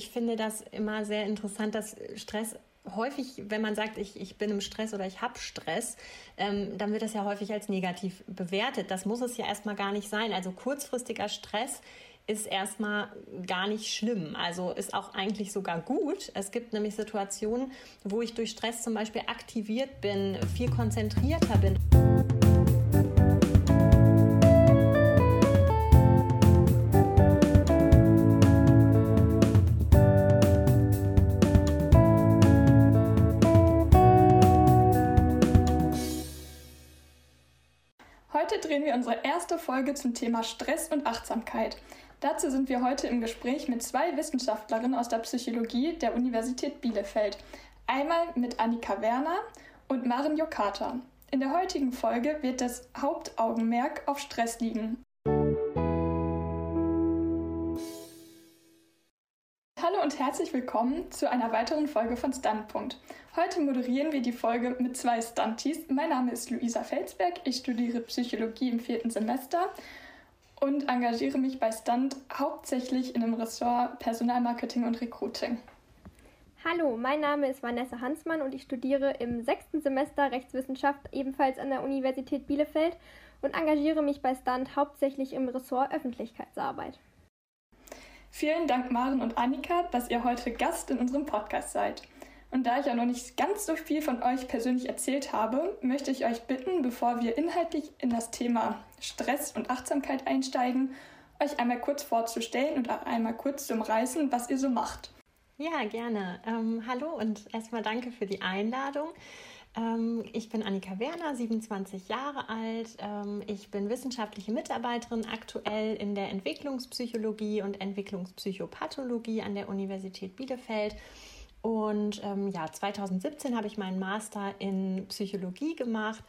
ich finde das immer sehr interessant, dass Stress häufig, wenn man sagt, ich, ich bin im Stress oder ich habe Stress, ähm, dann wird das ja häufig als negativ bewertet. Das muss es ja erstmal gar nicht sein. Also kurzfristiger Stress ist erstmal gar nicht schlimm. Also ist auch eigentlich sogar gut. Es gibt nämlich Situationen, wo ich durch Stress zum Beispiel aktiviert bin, viel konzentrierter bin. Drehen wir unsere erste Folge zum Thema Stress und Achtsamkeit. Dazu sind wir heute im Gespräch mit zwei Wissenschaftlerinnen aus der Psychologie der Universität Bielefeld. Einmal mit Annika Werner und Maren Jokata. In der heutigen Folge wird das Hauptaugenmerk auf Stress liegen. Und herzlich willkommen zu einer weiteren Folge von Standpunkt. Heute moderieren wir die Folge mit zwei Stunties. Mein Name ist Luisa Felsberg, ich studiere Psychologie im vierten Semester und engagiere mich bei Stunt hauptsächlich in dem Ressort Personalmarketing und Recruiting. Hallo, mein Name ist Vanessa Hansmann und ich studiere im sechsten Semester Rechtswissenschaft ebenfalls an der Universität Bielefeld und engagiere mich bei Stunt hauptsächlich im Ressort Öffentlichkeitsarbeit. Vielen Dank, Maren und Annika, dass ihr heute Gast in unserem Podcast seid. Und da ich ja noch nicht ganz so viel von euch persönlich erzählt habe, möchte ich euch bitten, bevor wir inhaltlich in das Thema Stress und Achtsamkeit einsteigen, euch einmal kurz vorzustellen und auch einmal kurz zu umreißen, was ihr so macht. Ja, gerne. Ähm, hallo und erstmal danke für die Einladung. Ähm, ich bin Annika Werner, 27 Jahre alt. Ähm, ich bin wissenschaftliche Mitarbeiterin aktuell in der Entwicklungspsychologie und Entwicklungspsychopathologie an der Universität Bielefeld und ähm, ja, 2017 habe ich meinen Master in Psychologie gemacht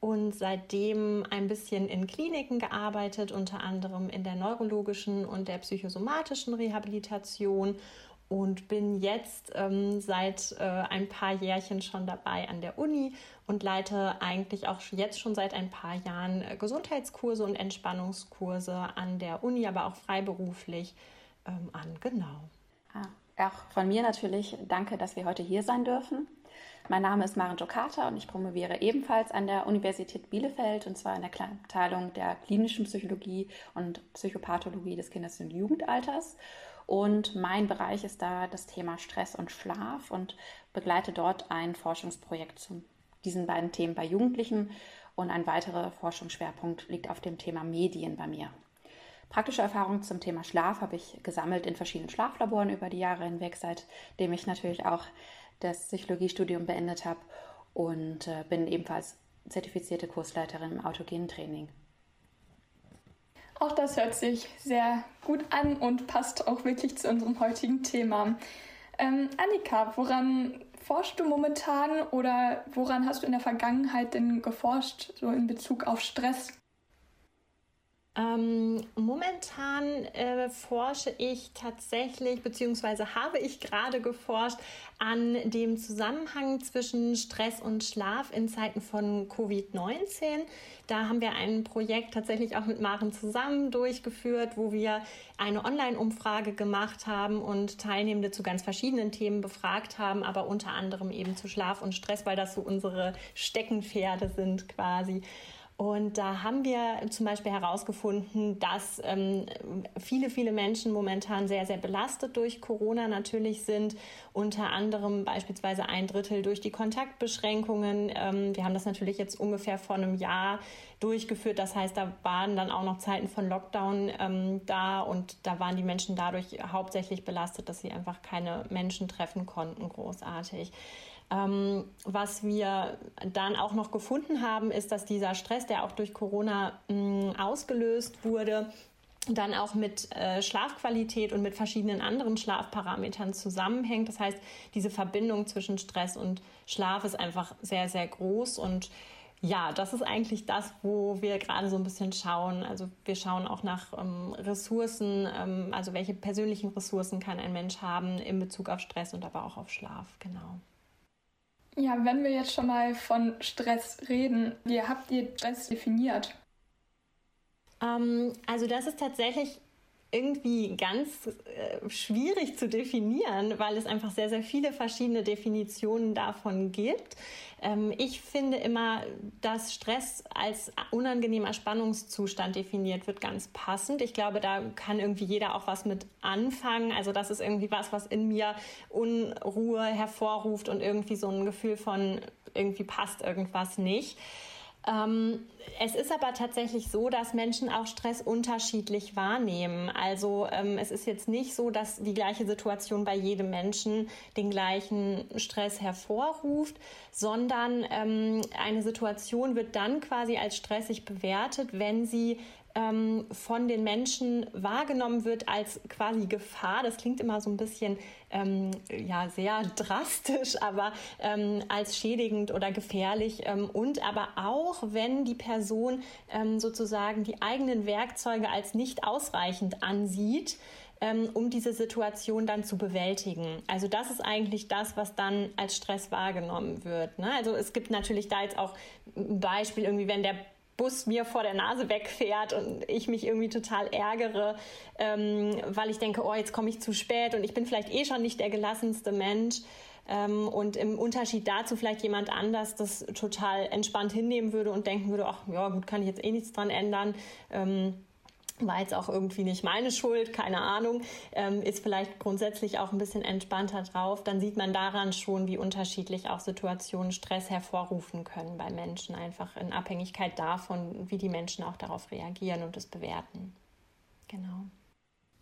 und seitdem ein bisschen in Kliniken gearbeitet, unter anderem in der neurologischen und der psychosomatischen Rehabilitation und bin jetzt ähm, seit äh, ein paar Jährchen schon dabei an der Uni und leite eigentlich auch jetzt schon seit ein paar Jahren äh, Gesundheitskurse und Entspannungskurse an der Uni, aber auch freiberuflich ähm, an. Genau. Ah, auch von mir natürlich danke, dass wir heute hier sein dürfen. Mein Name ist Maren Jokata und ich promoviere ebenfalls an der Universität Bielefeld und zwar in der Abteilung der klinischen Psychologie und Psychopathologie des Kindes- und Jugendalters. Und mein Bereich ist da das Thema Stress und Schlaf und begleite dort ein Forschungsprojekt zu diesen beiden Themen bei Jugendlichen. Und ein weiterer Forschungsschwerpunkt liegt auf dem Thema Medien bei mir. Praktische Erfahrungen zum Thema Schlaf habe ich gesammelt in verschiedenen Schlaflaboren über die Jahre hinweg, seitdem ich natürlich auch das Psychologiestudium beendet habe und äh, bin ebenfalls zertifizierte Kursleiterin im autogenen Training. Auch das hört sich sehr gut an und passt auch wirklich zu unserem heutigen Thema. Ähm, Annika, woran forschst du momentan oder woran hast du in der Vergangenheit denn geforscht, so in Bezug auf Stress? Ähm, momentan äh, forsche ich tatsächlich, beziehungsweise habe ich gerade geforscht an dem Zusammenhang zwischen Stress und Schlaf in Zeiten von Covid-19. Da haben wir ein Projekt tatsächlich auch mit Maren zusammen durchgeführt, wo wir eine Online-Umfrage gemacht haben und Teilnehmende zu ganz verschiedenen Themen befragt haben, aber unter anderem eben zu Schlaf und Stress, weil das so unsere Steckenpferde sind quasi. Und da haben wir zum Beispiel herausgefunden, dass ähm, viele, viele Menschen momentan sehr, sehr belastet durch Corona natürlich sind. Unter anderem beispielsweise ein Drittel durch die Kontaktbeschränkungen. Ähm, wir haben das natürlich jetzt ungefähr vor einem Jahr durchgeführt. Das heißt, da waren dann auch noch Zeiten von Lockdown ähm, da und da waren die Menschen dadurch hauptsächlich belastet, dass sie einfach keine Menschen treffen konnten, großartig. Ähm, was wir dann auch noch gefunden haben, ist, dass dieser Stress, der auch durch Corona mh, mm, ausgelöst wurde, dann auch mit äh, Schlafqualität und mit verschiedenen anderen Schlafparametern zusammenhängt. Das heißt, diese Verbindung zwischen Stress und Schlaf ist einfach sehr, sehr groß und ja, das ist eigentlich das, wo wir gerade so ein bisschen schauen. Also wir schauen auch nach ähm, Ressourcen, ähm, also welche persönlichen Ressourcen kann ein Mensch haben in Bezug auf Stress und aber auch auf Schlaf, genau. Ja, wenn wir jetzt schon mal von Stress reden, wie habt ihr Stress definiert? Ähm, also das ist tatsächlich irgendwie ganz äh, schwierig zu definieren, weil es einfach sehr, sehr viele verschiedene Definitionen davon gibt. Ähm, ich finde immer, dass Stress als unangenehmer Spannungszustand definiert wird, ganz passend. Ich glaube, da kann irgendwie jeder auch was mit anfangen. Also das ist irgendwie was, was in mir Unruhe hervorruft und irgendwie so ein Gefühl von irgendwie passt irgendwas nicht. Ähm, es ist aber tatsächlich so, dass Menschen auch Stress unterschiedlich wahrnehmen. Also ähm, es ist jetzt nicht so, dass die gleiche Situation bei jedem Menschen den gleichen Stress hervorruft, sondern ähm, eine Situation wird dann quasi als stressig bewertet, wenn sie ähm, von den Menschen wahrgenommen wird als quasi Gefahr. Das klingt immer so ein bisschen ähm, ja sehr drastisch, aber ähm, als schädigend oder gefährlich ähm, und aber auch wenn die Person ähm, sozusagen die eigenen Werkzeuge als nicht ausreichend ansieht ähm, um diese Situation dann zu bewältigen. Also das ist eigentlich das, was dann als Stress wahrgenommen wird. Ne? Also es gibt natürlich da jetzt auch ein Beispiel, irgendwie, wenn der Bus mir vor der Nase wegfährt und ich mich irgendwie total ärgere, ähm, weil ich denke, oh, jetzt komme ich zu spät und ich bin vielleicht eh schon nicht der gelassenste Mensch. Ähm, und im Unterschied dazu vielleicht jemand anders das total entspannt hinnehmen würde und denken würde, ach ja, gut, kann ich jetzt eh nichts dran ändern. Ähm, war jetzt auch irgendwie nicht meine Schuld, keine Ahnung, ähm, ist vielleicht grundsätzlich auch ein bisschen entspannter drauf, dann sieht man daran schon, wie unterschiedlich auch Situationen Stress hervorrufen können bei Menschen, einfach in Abhängigkeit davon, wie die Menschen auch darauf reagieren und es bewerten. Genau.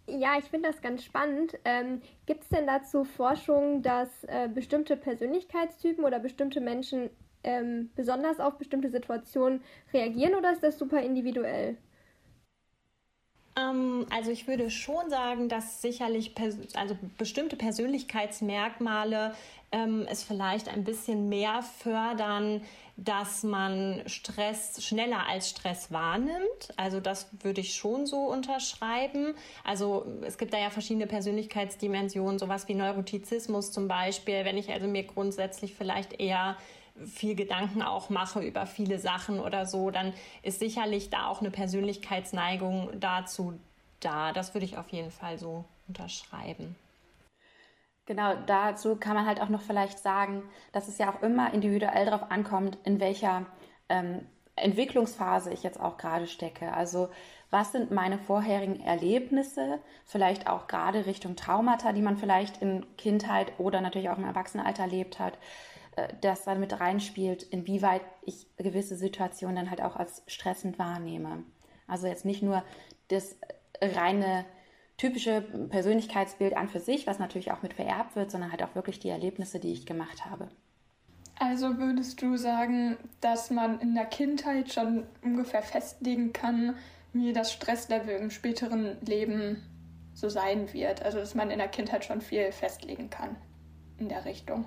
Ja, ich finde das ganz spannend. Ähm, Gibt es denn dazu Forschung, dass äh, bestimmte Persönlichkeitstypen oder bestimmte Menschen ähm, besonders auf bestimmte Situationen reagieren oder ist das super individuell? Ähm, also ich würde schon sagen, dass sicherlich also bestimmte Persönlichkeitsmerkmale ähm, es vielleicht ein bisschen mehr fördern, dass man Stress schneller als Stress wahrnimmt. Also das würde ich schon so unterschreiben. Also es gibt da ja verschiedene Persönlichkeitsdimensionen, sowas wie Neurotizismus zum Beispiel. Wenn ich also mir grundsätzlich vielleicht eher viel Gedanken auch mache über viele Sachen oder so, dann ist sicherlich da auch eine Persönlichkeitsneigung dazu da. Das würde ich auf jeden Fall so unterschreiben. Genau, dazu kann man halt auch noch vielleicht sagen, dass es ja auch immer individuell darauf ankommt, in welcher ähm, Entwicklungsphase ich jetzt auch gerade stecke. Also was sind meine vorherigen Erlebnisse, vielleicht auch gerade Richtung Traumata, die man vielleicht in Kindheit oder natürlich auch im Erwachsenenalter erlebt hat. Äh, das dann mit reinspielt, inwieweit ich gewisse Situationen dann halt auch als stressend wahrnehme. Also jetzt nicht nur das reine typische Persönlichkeitsbild an für sich, was natürlich auch mit vererbt wird, sondern halt auch wirklich die Erlebnisse, die ich gemacht habe. Also würdest du sagen, dass man in der Kindheit schon ungefähr festlegen kann, wie das Stresslevel im späteren Leben so sein wird? Also dass man in der Kindheit schon viel festlegen kann in der Richtung.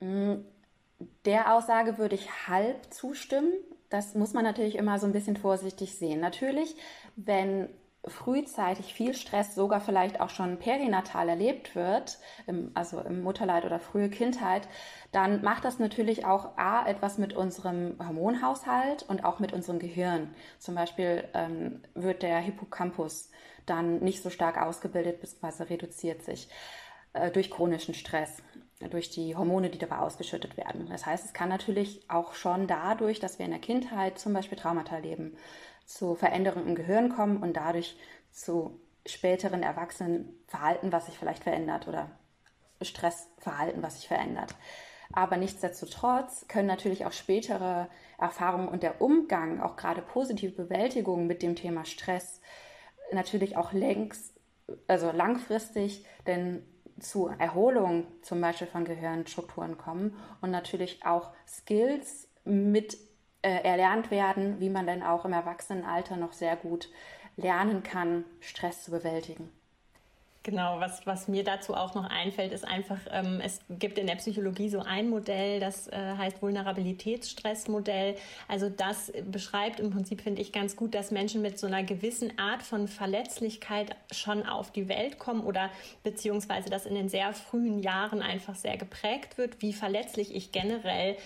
Mm, der Aussage würde ich halb zustimmen. Das muss man natürlich immer so ein bisschen vorsichtig sehen. Natürlich, wenn frühzeitig viel Stress sogar vielleicht auch schon perinatal erlebt wird, im, also im Mutterleid oder frühe Kindheit, dann macht das natürlich auch A, etwas mit unserem Hormonhaushalt und auch mit unserem Gehirn. Zum Beispiel ähm, wird der Hippocampus dann nicht so stark ausgebildet bzw. reduziert sich äh, durch chronischen Stress durch die Hormone, die dabei ausgeschüttet werden. Das heißt, es kann natürlich auch schon dadurch, dass wir in der Kindheit zum Beispiel Traumata erleben, zu Veränderungen im Gehirn kommen und dadurch zu späteren Erwachsenenverhalten, was sich vielleicht verändert oder Stressverhalten, was sich verändert. Aber nichtsdestotrotz können natürlich auch spätere Erfahrungen und der Umgang, auch gerade positive Bewältigung mit dem Thema Stress, natürlich auch längst, also langfristig, denn zu Erholung zum Beispiel von Gehirnstrukturen kommen und natürlich auch Skills mit äh, erlernt werden, wie man dann auch im Erwachsenenalter noch sehr gut lernen kann, Stress zu bewältigen. Genau, was, was mir dazu auch noch einfällt, ist einfach, ähm, es gibt in der Psychologie so ein Modell, das äh, heißt Vulnerabilitätsstressmodell. Also das beschreibt im Prinzip, finde ich, ganz gut, dass Menschen mit so einer gewissen Art von Verletzlichkeit schon auf die Welt kommen oder beziehungsweise dass in den sehr frühen Jahren einfach sehr geprägt wird, wie verletzlich ich generell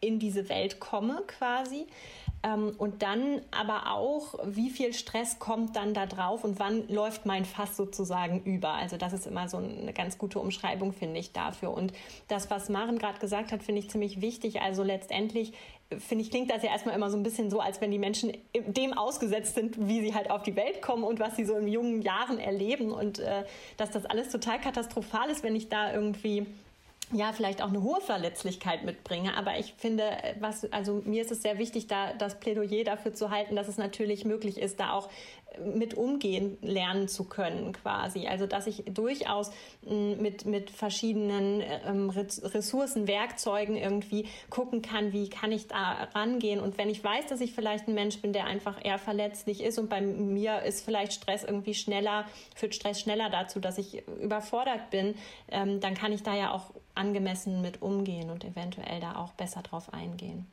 in diese Welt komme quasi. Ähm, und dann aber auch, wie viel Stress kommt dann da drauf und wann läuft mein Fass sozusagen über? Also das ist immer so eine ganz gute Umschreibung, finde ich, dafür. Und das, was Maren gerade gesagt hat, finde ich ziemlich wichtig. Also letztendlich finde ich, klingt das ja erstmal immer so ein bisschen so, als wenn die Menschen dem ausgesetzt sind, wie sie halt auf die Welt kommen und was sie so in jungen Jahren erleben und äh, dass das alles total katastrophal ist, wenn ich da irgendwie ja, vielleicht auch eine hohe Verletzlichkeit mitbringe. Aber ich finde, was, also mir ist es sehr wichtig, da das Plädoyer dafür zu halten, dass es natürlich möglich ist, da auch mit umgehen lernen zu können quasi. Also dass ich durchaus mm, mit, mit verschiedenen ähm, Ressourcen, Werkzeugen irgendwie gucken kann, wie kann ich da rangehen. Und wenn ich weiß, dass ich vielleicht ein Mensch bin, der einfach eher verletzlich ist und bei mir ist vielleicht Stress irgendwie schneller, führt Stress schneller dazu, dass ich überfordert bin, ähm, dann kann ich da ja auch angemessen mit umgehen und eventuell da auch besser drauf eingehen.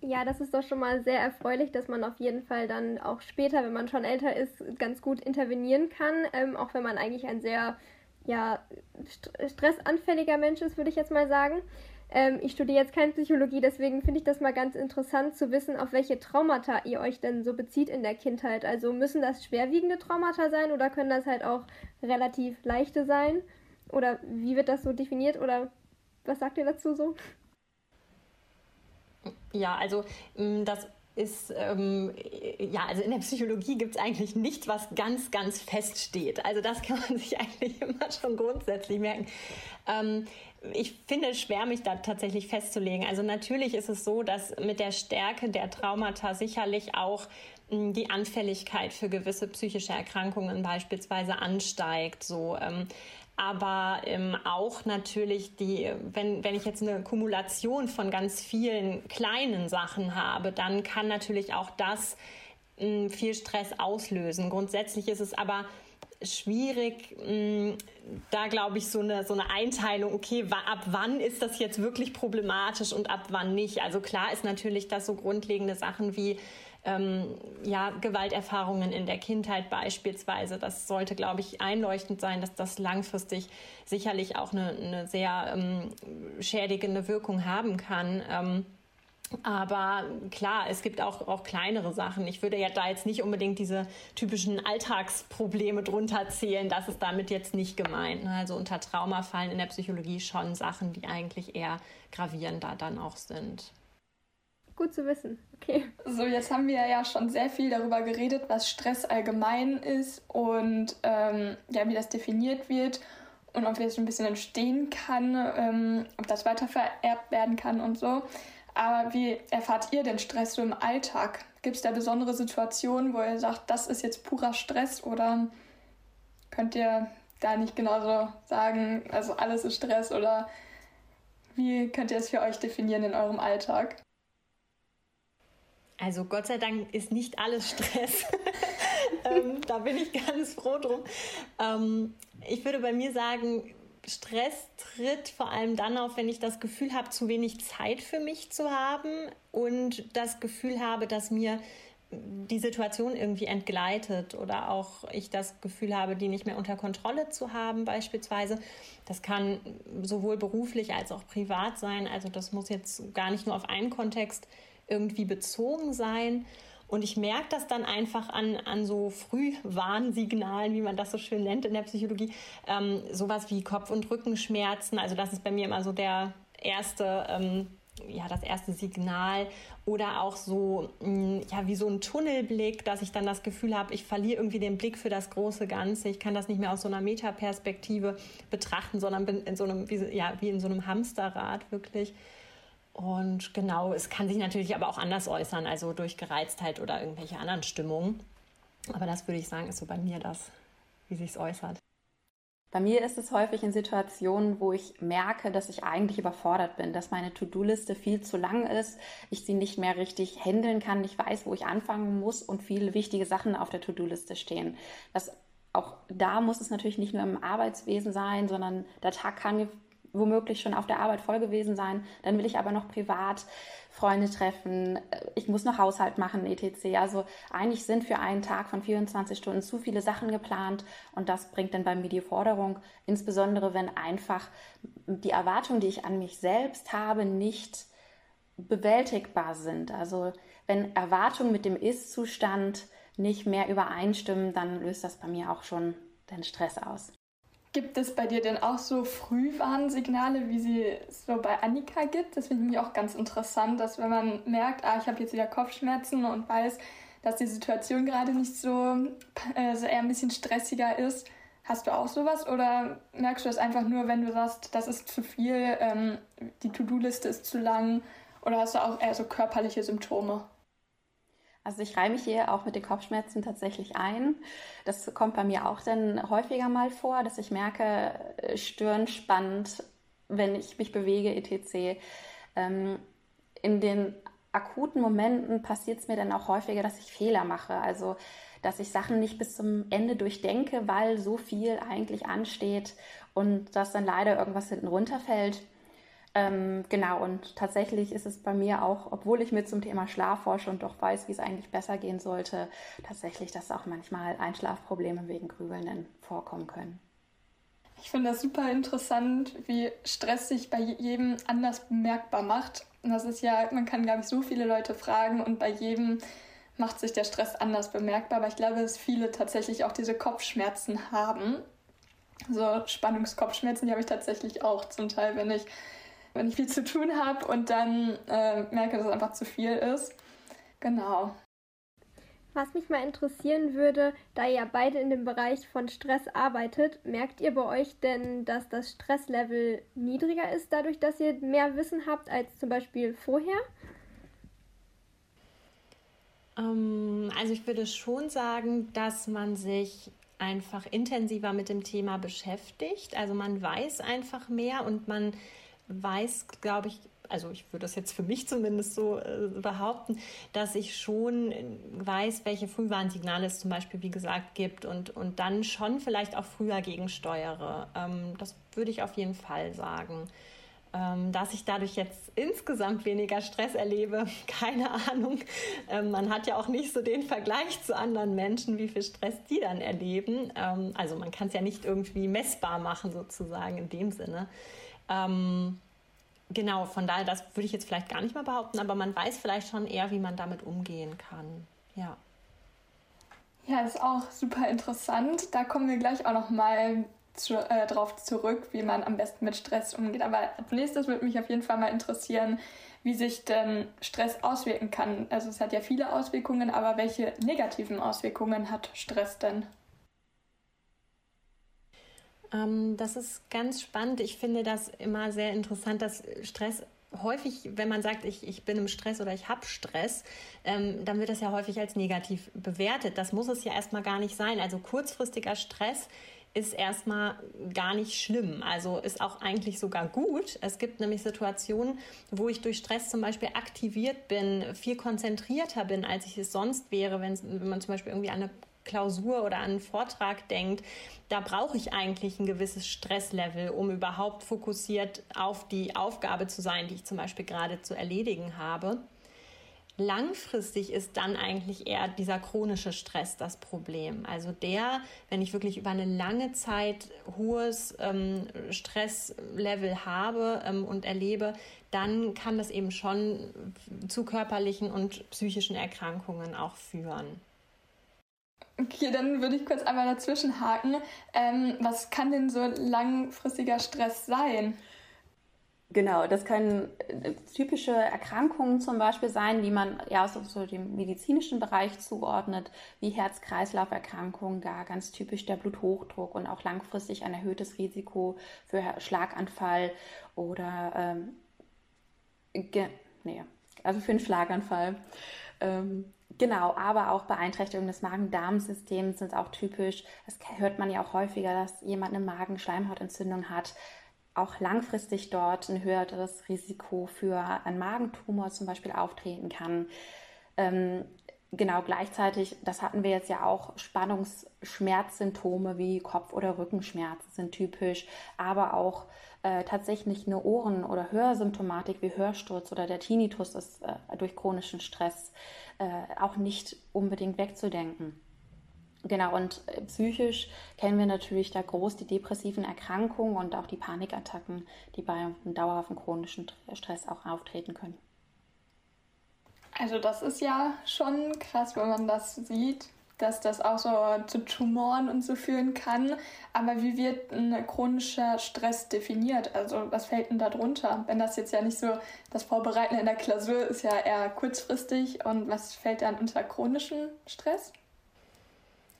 Ja, das ist doch schon mal sehr erfreulich, dass man auf jeden Fall dann auch später, wenn man schon älter ist, ganz gut intervenieren kann, ähm, auch wenn man eigentlich ein sehr ja, st stressanfälliger Mensch ist, würde ich jetzt mal sagen. Ähm, ich studiere jetzt keine Psychologie, deswegen finde ich das mal ganz interessant zu wissen, auf welche Traumata ihr euch denn so bezieht in der Kindheit. Also müssen das schwerwiegende Traumata sein oder können das halt auch relativ leichte sein? Oder wie wird das so definiert? Oder was sagt ihr dazu so? Ja, also mm, das ist, ähm, ja, also in der Psychologie gibt es eigentlich nichts, was ganz, ganz fest steht. Also das kann man sich eigentlich immer schon grundsätzlich merken. Ähm, ich finde es schwer, mich da tatsächlich festzulegen. Also natürlich ist es so, dass mit der Stärke der Traumata sicherlich auch mm, die Anfälligkeit für gewisse psychische Erkrankungen beispielsweise ansteigt. So, ähm, aber ähm, auch natürlich die, wenn, wenn ich jetzt eine Kumulation von ganz vielen kleinen Sachen habe, dann kann natürlich auch das äh, viel Stress auslösen. Grundsätzlich ist es aber schwierig, mh, da glaube ich so eine, so eine Einteilung, okay, ab wann ist das jetzt wirklich problematisch und ab wann nicht. Also klar ist natürlich, dass so grundlegende Sachen wie ähm, ja, Gewalterfahrungen in der Kindheit beispielsweise. Das sollte, glaube ich, einleuchtend sein, dass das langfristig sicherlich auch eine, eine sehr ähm, schädigende Wirkung haben kann. Ähm, aber klar, es gibt auch, auch kleinere Sachen. Ich würde ja da jetzt nicht unbedingt diese typischen Alltagsprobleme drunter zählen. Das ist damit jetzt nicht gemeint. Ne? Also unter Trauma fallen in der Psychologie schon Sachen, die eigentlich eher gravierender dann auch sind. Gut zu wissen. Okay. So, jetzt haben wir ja schon sehr viel darüber geredet, was Stress allgemein ist und ähm, ja, wie das definiert wird und ob es ein bisschen entstehen kann, ähm, ob das weitervererbt werden kann und so. Aber wie erfahrt ihr denn Stress so im Alltag? Gibt es da besondere Situationen, wo ihr sagt, das ist jetzt purer Stress oder könnt ihr da nicht genauso sagen, also alles ist Stress oder wie könnt ihr es für euch definieren in eurem Alltag? Also Gott sei Dank ist nicht alles Stress. ähm, da bin ich ganz froh drum. Ähm, ich würde bei mir sagen, Stress tritt vor allem dann auf, wenn ich das Gefühl habe, zu wenig Zeit für mich zu haben und das Gefühl habe, dass mir die Situation irgendwie entgleitet oder auch ich das Gefühl habe, die nicht mehr unter Kontrolle zu haben beispielsweise. Das kann sowohl beruflich als auch privat sein. Also das muss jetzt gar nicht nur auf einen Kontext irgendwie bezogen sein. Und ich merke das dann einfach an, an so Frühwarnsignalen, wie man das so schön nennt in der Psychologie. Ähm, sowas wie Kopf- und Rückenschmerzen. Also das ist bei mir immer so der erste, ähm, ja, das erste Signal. Oder auch so, mh, mm, ja, wie so ein Tunnelblick, dass ich dann das Gefühl habe, ich verliere irgendwie den Blick für das große Ganze. Ich kann das nicht mehr aus so einer Metaperspektive betrachten, sondern bin in so einem, wie, ja, wie in so einem Hamsterrad wirklich. Und genau, es kann sich natürlich aber auch anders äußern, also durch Gereiztheit oder irgendwelche anderen Stimmungen. Aber das würde ich sagen, ist so bei mir das, wie sich es äußert. Bei mir ist es häufig in Situationen, wo ich merke, dass ich eigentlich überfordert bin, dass meine To-Do-Liste viel zu lang ist, ich sie nicht mehr richtig handeln kann, nicht weiß, wo ich anfangen muss und viele wichtige Sachen auf der To-Do-Liste stehen. Das auch da muss es natürlich nicht nur im Arbeitswesen sein, sondern der Tag kann womöglich schon auf der Arbeit voll gewesen sein. Dann will ich aber noch privat Freunde treffen. Ich muss noch Haushalt machen, etc. Also eigentlich sind für einen Tag von 24 Stunden zu viele Sachen geplant und das bringt dann bei mir die Forderung, insbesondere wenn einfach die Erwartung, die ich an mich selbst habe, nicht bewältigbar sind. Also wenn Erwartungen mit dem Ist-Zustand nicht mehr übereinstimmen, dann löst das bei mir auch schon den Stress aus. Gibt es bei dir denn auch so Frühwarnsignale, wie sie es so bei Annika gibt? Das finde ich auch ganz interessant, dass wenn man merkt, ah, ich habe jetzt wieder Kopfschmerzen und weiß, dass die Situation gerade nicht so, äh, so eher ein bisschen stressiger ist. Hast du auch sowas oder merkst du das einfach nur, wenn du sagst, das ist zu viel, ähm, die To-Do-Liste ist zu lang oder hast du auch eher so körperliche Symptome? Also ich reihe mich hier auch mit den Kopfschmerzen tatsächlich ein. Das kommt bei mir auch dann häufiger mal vor, dass ich merke, äh, Stirn spannt, wenn ich mich bewege, etc. Ähm, in den akuten Momenten passiert es mir dann auch häufiger, dass ich Fehler mache. Also dass ich Sachen nicht bis zum Ende durchdenke, weil so viel eigentlich ansteht und dass dann leider irgendwas hinten runterfällt. Ähm, genau, und tatsächlich ist es bei mir auch, obwohl ich mir zum Thema Schlaf forsche und doch weiß, wie es eigentlich besser gehen sollte, tatsächlich, dass auch manchmal Einschlafprobleme wegen Grübeln vorkommen können. Ich finde das super interessant, wie Stress sich bei jedem anders bemerkbar macht. Und das ist ja, man kann, glaube ich, so viele Leute fragen und bei jedem macht sich der Stress anders bemerkbar. Aber ich glaube, dass viele tatsächlich auch diese Kopfschmerzen haben. So Spannungskopfschmerzen, die habe ich tatsächlich auch zum Teil, wenn ich wenn ich viel zu tun habe und dann äh, merke, dass es einfach zu viel ist. Genau. Was mich mal interessieren würde, da ihr beide in dem Bereich von Stress arbeitet, merkt ihr bei euch denn, dass das Stresslevel niedriger ist, dadurch, dass ihr mehr Wissen habt als zum Beispiel vorher? Ähm, also ich würde schon sagen, dass man sich einfach intensiver mit dem Thema beschäftigt. Also man weiß einfach mehr und man weiß, glaube ich, also ich würde das jetzt für mich zumindest so äh, behaupten, dass ich schon weiß, welche Frühwarnsignale es zum Beispiel, wie gesagt, gibt und, und dann schon vielleicht auch früher gegensteuere. Ähm, das würde ich auf jeden Fall sagen. Ähm, dass ich dadurch jetzt insgesamt weniger Stress erlebe, keine Ahnung. Ähm, man hat ja auch nicht so den Vergleich zu anderen Menschen, wie viel Stress die dann erleben. Ähm, also man kann es ja nicht irgendwie messbar machen, sozusagen in dem Sinne. Ähm, genau, von daher, das würde ich jetzt vielleicht gar nicht mal behaupten, aber man weiß vielleicht schon eher, wie man damit umgehen kann. Ja. Ja, ist auch super interessant. Da kommen wir gleich auch noch mal zu, äh, drauf zurück, wie man am besten mit Stress umgeht. Aber als nächstes würde mich auf jeden Fall mal interessieren, wie sich denn Stress auswirken kann. Also es hat ja viele Auswirkungen, aber welche negativen Auswirkungen hat Stress denn? Ähm, das ist ganz spannend. Ich finde das immer sehr interessant, dass Stress häufig, wenn man sagt, ich, ich bin im Stress oder ich habe Stress, ähm, dann wird das ja häufig als negativ bewertet. Das muss es ja erstmal gar nicht sein. Also kurzfristiger Stress ist erstmal gar nicht schlimm. Also ist auch eigentlich sogar gut. Es gibt nämlich Situationen, wo ich durch Stress zum Beispiel aktiviert bin, viel konzentrierter bin, als ich es sonst wäre, wenn, man zum Beispiel irgendwie an eine Klausur oder an einen Vortrag denkt, da brauche ich eigentlich ein gewisses Stresslevel, um überhaupt fokussiert auf die Aufgabe zu sein, die ich zum Beispiel gerade zu erledigen habe. Langfristig ist dann eigentlich eher dieser chronische Stress das Problem. Also der, wenn ich wirklich über eine lange Zeit hohes ähm, Stresslevel habe ähm, und erlebe, dann kann das eben schon zu körperlichen und psychischen Erkrankungen auch führen. Okay, dann würde ich kurz einmal dazwischen haken. Ähm, was kann denn so langfristiger Stress sein? Genau, das können äh, typische Erkrankungen zum Beispiel sein, die man ja aus so dem medizinischen Bereich zuordnet, wie Herz-Kreislauf-Erkrankungen, da ganz typisch der Bluthochdruck und auch langfristig ein erhöhtes Risiko für Schlaganfall oder ähm, nee, also für einen Schlaganfall. Ähm, Genau, aber auch Beeinträchtigungen des Magen-Darm-Systems sind auch typisch. Das hört man ja auch häufiger, dass jemand eine Magenschleimhautentzündung hat. Auch langfristig dort ein höheres Risiko für einen Magentumor zum Beispiel auftreten kann. Ähm, genau, gleichzeitig, das hatten wir jetzt ja auch, Spannungsschmerzsymptome wie Kopf- oder Rückenschmerzen sind typisch, aber auch äh, tatsächlich eine Ohren- oder Hörsymptomatik wie Hörsturz oder der Tinnitus ist äh, durch chronischen Stress äh, auch nicht unbedingt wegzudenken. Genau, und äh, psychisch kennen wir natürlich da groß die depressiven Erkrankungen und auch die Panikattacken, die bei einem dauerhaften chronischen Stress auch auftreten können. Also das ist ja schon krass, wenn man das sieht, dass das auch so zu Tumoren und so führen kann. Aber wie wird ein chronischer Stress definiert? Also was fällt denn da drunter? Wenn das jetzt ja nicht so, das Vorbereiten in der Klausur ist ja eher kurzfristig und was fällt dann unter chronischen Stress?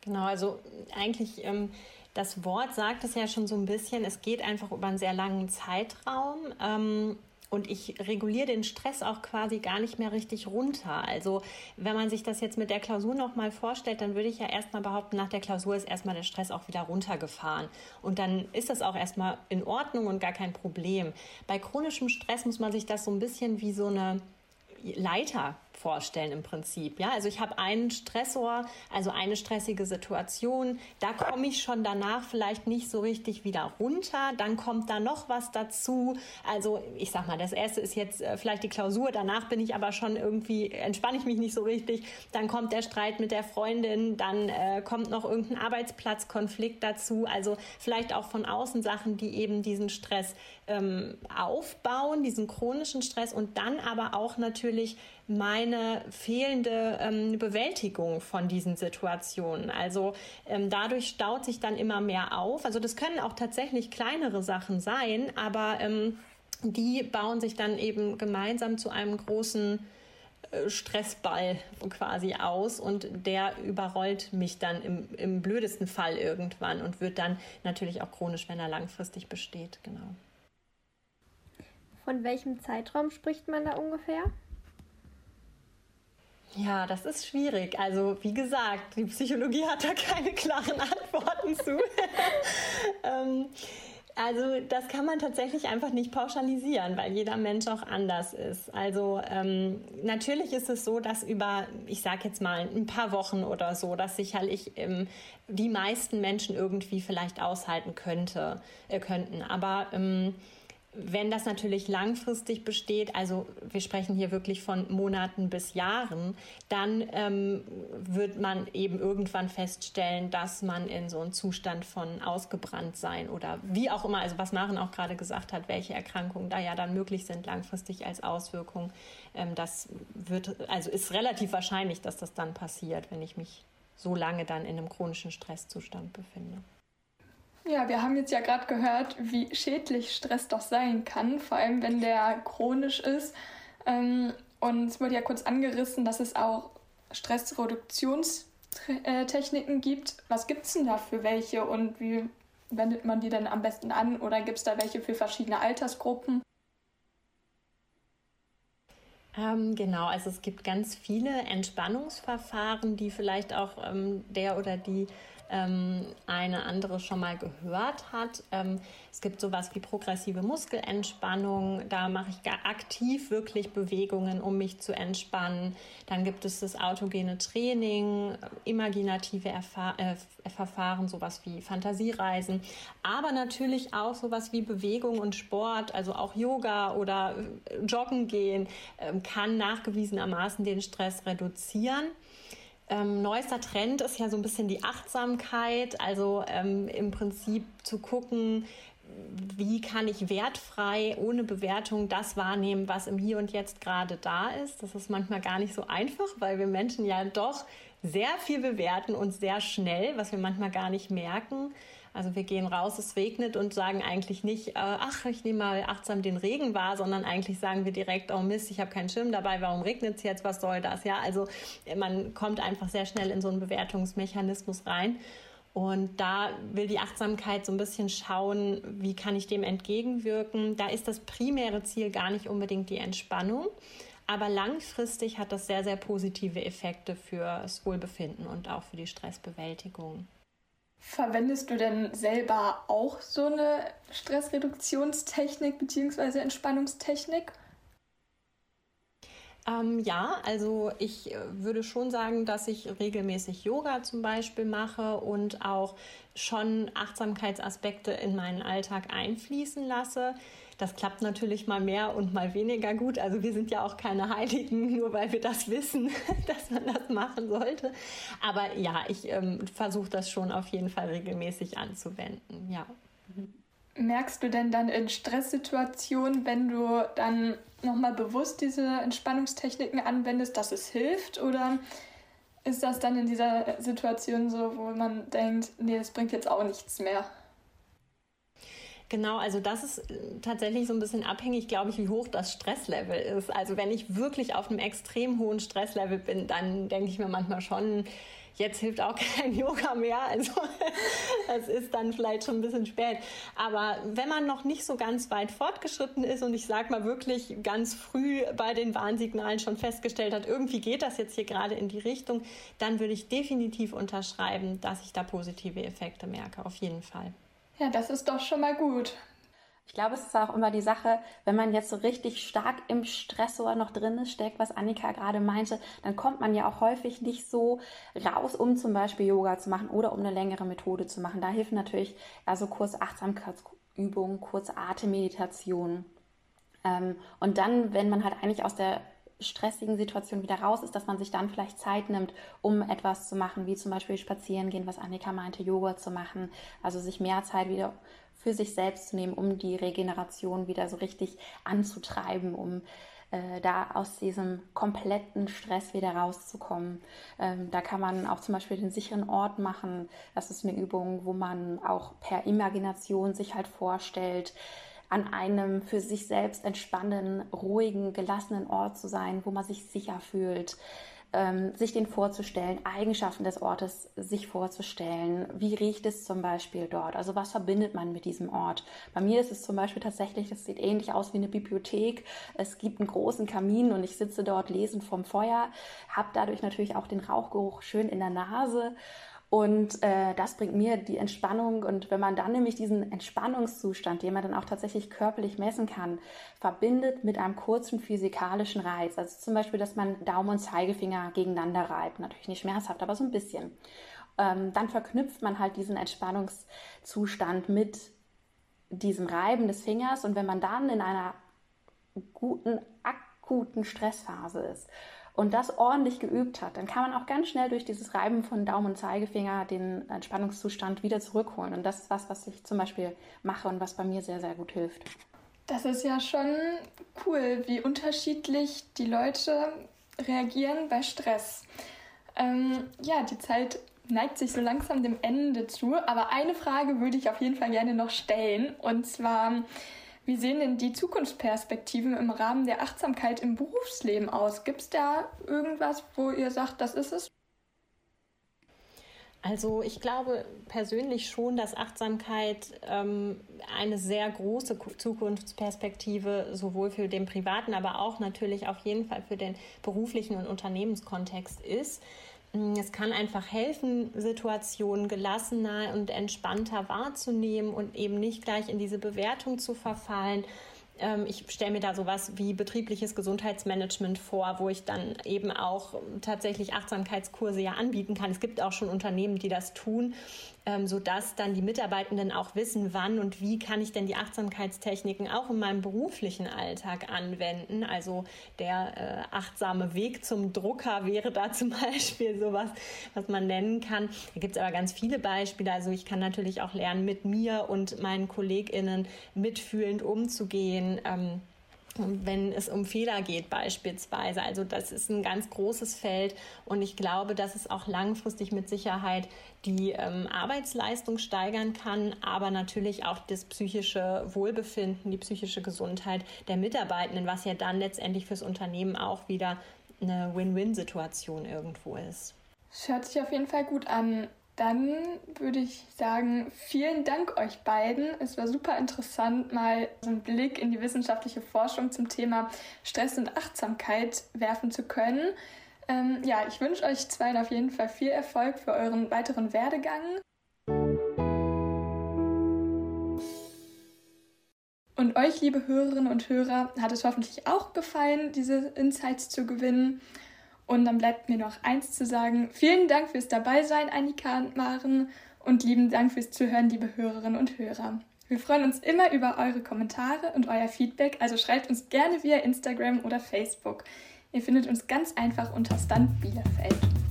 Genau, also eigentlich ähm, das Wort sagt es ja schon so ein bisschen, es geht einfach über einen sehr langen Zeitraum. Ähm, und ich reguliere den Stress auch quasi gar nicht mehr richtig runter. Also wenn man sich das jetzt mit der Klausur nochmal vorstellt, dann würde ich ja erstmal behaupten, nach der Klausur ist erstmal der Stress auch wieder runtergefahren. Und dann ist das auch erstmal in Ordnung und gar kein Problem. Bei chronischem Stress muss man sich das so ein bisschen wie so eine Leiter vorstellen im Prinzip. Ja, also ich habe einen Stressor, also eine stressige Situation. Da komme ich schon danach vielleicht nicht so richtig wieder runter. Dann kommt da noch was dazu. Also ich sag mal, das erste ist jetzt äh, vielleicht die Klausur. Danach bin ich aber schon irgendwie entspanne ich mich nicht so richtig. Dann kommt der Streit mit der Freundin. Dann äh, kommt noch irgendein Arbeitsplatzkonflikt dazu. Also vielleicht auch von außen Sachen, die eben diesen Stress ähm, aufbauen, diesen chronischen Stress und dann aber auch natürlich meine fehlende ähm, Bewältigung von diesen Situationen. Also ähm, dadurch staut sich dann immer mehr auf. Also das können auch tatsächlich kleinere Sachen sein, aber ähm, die bauen sich dann eben gemeinsam zu einem großen äh, Stressball quasi aus und der überrollt mich dann im, im blödesten Fall irgendwann und wird dann natürlich auch chronisch, wenn er langfristig besteht. Genau. Von welchem Zeitraum spricht man da ungefähr? Ja, das ist schwierig. Also wie gesagt, die Psychologie hat da keine klaren Antworten zu. ähm, also das kann man tatsächlich einfach nicht pauschalisieren, weil jeder Mensch auch anders ist. Also ähm, natürlich ist es so, dass über, ich sage jetzt mal, ein paar Wochen oder so, dass sicherlich ähm, die meisten Menschen irgendwie vielleicht aushalten könnte, äh, könnten. Aber ähm, wenn das natürlich langfristig besteht, also wir sprechen hier wirklich von Monaten bis Jahren, dann ähm, wird man eben irgendwann feststellen, dass man in so einem Zustand von ausgebrannt sein oder wie auch immer, also was Maren auch gerade gesagt hat, welche Erkrankungen da ja dann möglich sind langfristig als Auswirkung, ähm, das wird, also ist relativ wahrscheinlich, dass das dann passiert, wenn ich mich so lange dann in einem chronischen Stresszustand befinde. Ja, wir haben jetzt ja gerade gehört, wie schädlich Stress doch sein kann, vor allem wenn der chronisch ist. Ähm, und es wurde ja kurz angerissen, dass es auch Stressreduktionstechniken gibt. Was gibt es denn da für welche und wie wendet man die denn am besten an? Oder gibt es da welche für verschiedene Altersgruppen? Ähm, genau, also es gibt ganz viele Entspannungsverfahren, die vielleicht auch ähm, der oder die ähm, eine andere schon mal gehört hat. Ähm, es gibt sowas wie progressive Muskelentspannung. Da mache ich aktiv wirklich Bewegungen, um mich zu entspannen. Dann gibt es das autogene Training, imaginative Erfahr äh, Verfahren, sowas wie Fantasiereisen, aber natürlich auch sowas wie Bewegung und Sport, also auch Yoga oder äh, Joggen gehen, äh, kann nachgewiesenermaßen den Stress reduzieren. Ähm, neuester Trend ist ja so ein bisschen die Achtsamkeit, also ähm, im Prinzip zu gucken, wie kann ich wertfrei, ohne Bewertung das wahrnehmen, was im Hier und Jetzt gerade da ist. Das ist manchmal gar nicht so einfach, weil wir Menschen ja doch sehr viel bewerten und sehr schnell, was wir manchmal gar nicht merken. Also wir gehen raus, es regnet und sagen eigentlich nicht, äh, ach, ich nehme mal achtsam den Regen wahr, sondern eigentlich sagen wir direkt, oh Mist, ich habe keinen Schirm dabei, warum regnet es jetzt, was soll das? Ja, also man kommt einfach sehr schnell in so einen Bewertungsmechanismus rein. Und da will die Achtsamkeit so ein bisschen schauen, wie kann ich dem entgegenwirken. Da ist das primäre Ziel gar nicht unbedingt die Entspannung, aber langfristig hat das sehr, sehr positive Effekte für das Wohlbefinden und auch für die Stressbewältigung. Verwendest du denn selber auch so eine Stressreduktionstechnik bzw. Entspannungstechnik? Ähm, ja, also ich äh, würde schon sagen, dass ich regelmäßig Yoga zum Beispiel mache und auch schon Achtsamkeitsaspekte in meinen Alltag einfließen lasse. Das klappt natürlich mal mehr und mal weniger gut. Also wir sind ja auch keine Heiligen, nur weil wir das wissen, dass man das machen sollte. Aber ja, ich ähm, versuche das schon auf jeden Fall regelmäßig anzuwenden. Ja. merkst du denn dann in Stresssituationen, wenn du dann nochmal bewusst diese Entspannungstechniken anwendest, dass es hilft? Oder ist das dann in dieser Situation so, wo man denkt, nee, das bringt jetzt auch nichts mehr? Genau, also das ist äh, tatsächlich so ein bisschen abhängig, glaube ich, wie hoch das Stresslevel ist. Also wenn ich wirklich auf einem extrem hohen Stresslevel bin, dann denke ich mir manchmal schon, jetzt hilft auch kein Yoga mehr. Also es ist dann vielleicht schon ein bisschen spät. Aber wenn man noch nicht so ganz weit fortgeschritten ist und ich sage mal wirklich ganz früh bei den Warnsignalen schon festgestellt hat, irgendwie geht das jetzt hier gerade in die Richtung, dann würde ich definitiv unterschreiben, dass ich da positive Effekte merke. Auf jeden Fall. Ja, das ist doch schon mal gut. Ich glaube, es ist auch immer die Sache, wenn man jetzt so richtig stark im Stressor noch drin steckt, was Annika gerade meinte, dann kommt man ja auch häufig nicht so raus, um zum Beispiel Yoga zu machen oder um eine längere Methode zu machen. Da hilft natürlich also kurze Achtsamkeitsübungen, kurze Atemmeditation. Ähm, und dann, wenn man halt eigentlich aus der stressigen Situation wieder raus ist, dass man sich dann vielleicht Zeit nimmt, um etwas zu machen, wie zum Beispiel spazieren gehen, was Annika meinte, Yoga zu machen, also sich mehr Zeit wieder für sich selbst zu nehmen, um die Regeneration wieder so richtig anzutreiben, um äh, da aus diesem kompletten Stress wieder rauszukommen. Ähm, da kann man auch zum Beispiel den sicheren Ort machen. Das ist eine Übung, wo man auch per Imagination sich halt vorstellt, an einem für sich selbst entspannenden, ruhigen, gelassenen Ort zu sein, wo man sich sicher fühlt ähm, sich den vorzustellen, Eigenschaften des Ortes sich vorzustellen. Wie riecht es zum Beispiel dort? Also was verbindet man mit diesem Ort? Bei mir ist es zum Beispiel tatsächlich, das sieht ähnlich aus wie eine Bibliothek. Es gibt einen großen Kamin und ich sitze dort lesend vom Feuer, habe dadurch natürlich auch den Rauchgeruch schön in der Nase und äh, das bringt mir die Entspannung. Und wenn man dann nämlich diesen Entspannungszustand, den man dann auch tatsächlich körperlich messen kann, verbindet mit einem kurzen physikalischen Reiz, also zum Beispiel, dass man Daumen und Zeigefinger gegeneinander reibt, natürlich nicht schmerzhaft, aber so ein bisschen, ähm, dann verknüpft man halt diesen Entspannungszustand mit diesem Reiben des Fingers. Und wenn man dann in einer guten, akuten Stressphase ist und das ordentlich geübt hat, dann kann man auch ganz schnell durch dieses Reiben von Daumen und Zeigefinger den Entspannungszustand wieder zurückholen. Und das ist was, was ich zum Beispiel mache und was bei mir sehr, sehr gut hilft. Das ist ja schon cool, wie unterschiedlich die Leute reagieren bei Stress. Ähm, ja, die Zeit neigt sich so langsam dem Ende zu, aber eine Frage würde ich auf jeden Fall gerne noch stellen. Und zwar, wie sehen denn die Zukunftsperspektiven im Rahmen der Achtsamkeit im Berufsleben aus? Gibt es da irgendwas, wo ihr sagt, das ist es? Also ich glaube persönlich schon, dass Achtsamkeit ähm, eine sehr große Zukunftsperspektive sowohl für den privaten, aber auch natürlich auf jeden Fall für den beruflichen und Unternehmenskontext ist. Mm, es kann einfach helfen, Situationen gelassener und entspannter wahrzunehmen und eben nicht gleich in diese Bewertung zu verfallen ich stelle mir da sowas wie betriebliches Gesundheitsmanagement vor, wo ich dann eben auch tatsächlich Achtsamkeitskurse ja anbieten kann. Es gibt auch schon Unternehmen, die das tun, ähm, sodass dann die Mitarbeitenden auch wissen, wann und wie kann ich denn die Achtsamkeitstechniken auch in meinem beruflichen Alltag anwenden. Also der äh, achtsame Weg zum Drucker wäre da zum Beispiel sowas, was man nennen kann. Da gibt es aber ganz viele Beispiele. Also ich kann natürlich auch lernen, mit mir und meinen KollegInnen mitfühlend umzugehen. Ähm, wenn es um Fehler geht beispielsweise. Also das ist ein ganz großes Feld und ich glaube, dass es auch langfristig mit Sicherheit die ähm, Arbeitsleistung steigern kann, aber natürlich auch das psychische Wohlbefinden, die psychische Gesundheit der Mitarbeitenden, was ja dann letztendlich fürs Unternehmen auch wieder eine Win-Win-Situation irgendwo ist. Das hört sich auf jeden Fall gut an. Dann würde ich sagen, vielen Dank euch beiden. Es war super interessant, mal so einen Blick in die wissenschaftliche Forschung zum Thema Stress und Achtsamkeit werfen zu können. Ähm, ja, ich wünsche euch zwei auf jeden Fall viel Erfolg für euren weiteren Werdegang. Und euch, liebe Hörerinnen und Hörer, hat es hoffentlich auch gefallen, diese Insights zu gewinnen. Und dann bleibt mir noch eins zu sagen. Vielen Dank fürs Dabeisein, Annika und Maren. Und lieben Dank fürs Zuhören, liebe Hörerinnen und Hörer. Wir freuen uns immer über eure Kommentare und euer Feedback, also schreibt uns gerne via Instagram oder Facebook. Ihr findet uns ganz einfach unter Stand Bielefeld.